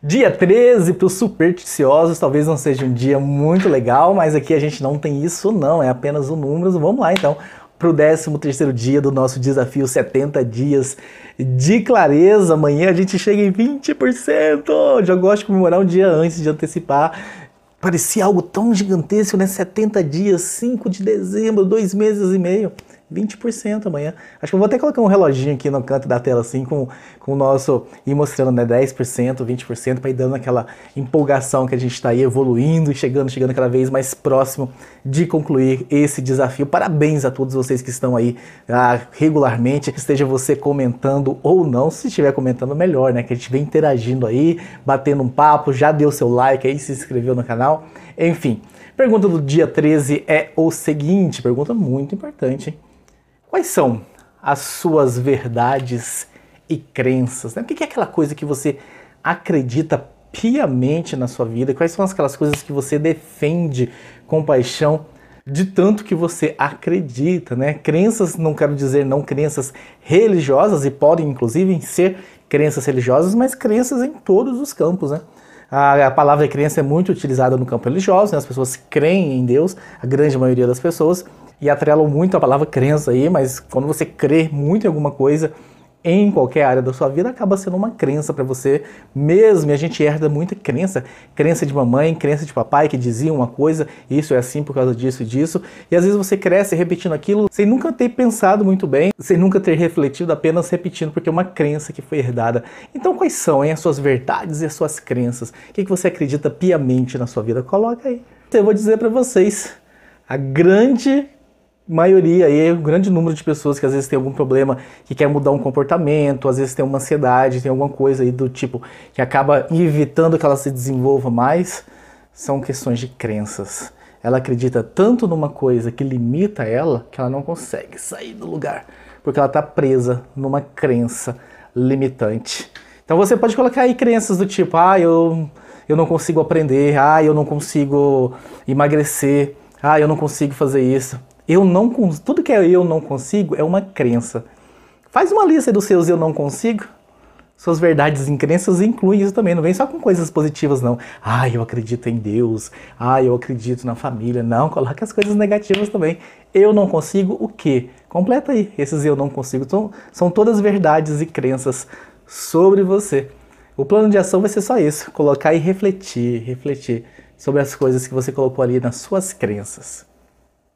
Dia 13 para os supersticiosos, talvez não seja um dia muito legal, mas aqui a gente não tem isso não, é apenas o número. Vamos lá então para o 13 terceiro dia do nosso desafio 70 dias de clareza. Amanhã a gente chega em 20%. Já gosto de comemorar um dia antes de antecipar. Parecia algo tão gigantesco, né? 70 dias, 5 de dezembro, dois meses e meio. 20% amanhã. Acho que eu vou até colocar um reloginho aqui no canto da tela, assim, com, com o nosso. ir mostrando, né? 10%, 20%, para ir dando aquela empolgação que a gente está aí evoluindo e chegando, chegando cada vez mais próximo de concluir esse desafio. Parabéns a todos vocês que estão aí ah, regularmente, esteja você comentando ou não. Se estiver comentando, melhor, né? Que a gente vem interagindo aí, batendo um papo, já deu seu like aí, se inscreveu no canal. Enfim. Pergunta do dia 13 é o seguinte, pergunta muito importante, hein? Quais são as suas verdades e crenças? Né? O que é aquela coisa que você acredita piamente na sua vida? Quais são aquelas coisas que você defende com paixão de tanto que você acredita, né? Crenças, não quero dizer não crenças religiosas e podem inclusive ser crenças religiosas, mas crenças em todos os campos, né? A, a palavra crença é muito utilizada no campo religioso, né? as pessoas creem em Deus, a grande maioria das pessoas, e atrelam muito a palavra crença aí, mas quando você crê muito em alguma coisa, em qualquer área da sua vida acaba sendo uma crença para você mesmo. E a gente herda muita crença, crença de mamãe, crença de papai que dizia uma coisa, isso é assim por causa disso e disso. E às vezes você cresce repetindo aquilo sem nunca ter pensado muito bem, sem nunca ter refletido, apenas repetindo porque é uma crença que foi herdada. Então quais são hein, as suas verdades e as suas crenças? O que, que você acredita piamente na sua vida? Coloca aí. Eu vou dizer para vocês, a grande maioria aí, um grande número de pessoas que às vezes tem algum problema, que quer mudar um comportamento, às vezes tem uma ansiedade, tem alguma coisa aí do tipo que acaba evitando que ela se desenvolva mais, são questões de crenças. Ela acredita tanto numa coisa que limita ela que ela não consegue sair do lugar, porque ela está presa numa crença limitante. Então você pode colocar aí crenças do tipo, ah, eu, eu não consigo aprender, ah, eu não consigo emagrecer, ah, eu não consigo fazer isso. Eu não tudo que é eu não consigo é uma crença. Faz uma lista dos seus eu não consigo. Suas verdades e crenças incluem isso também. Não vem só com coisas positivas, não. Ah, eu acredito em Deus. Ah, eu acredito na família. Não, coloque as coisas negativas também. Eu não consigo o quê? Completa aí. Esses eu não consigo. São todas verdades e crenças sobre você. O plano de ação vai ser só isso: colocar e refletir, refletir sobre as coisas que você colocou ali nas suas crenças.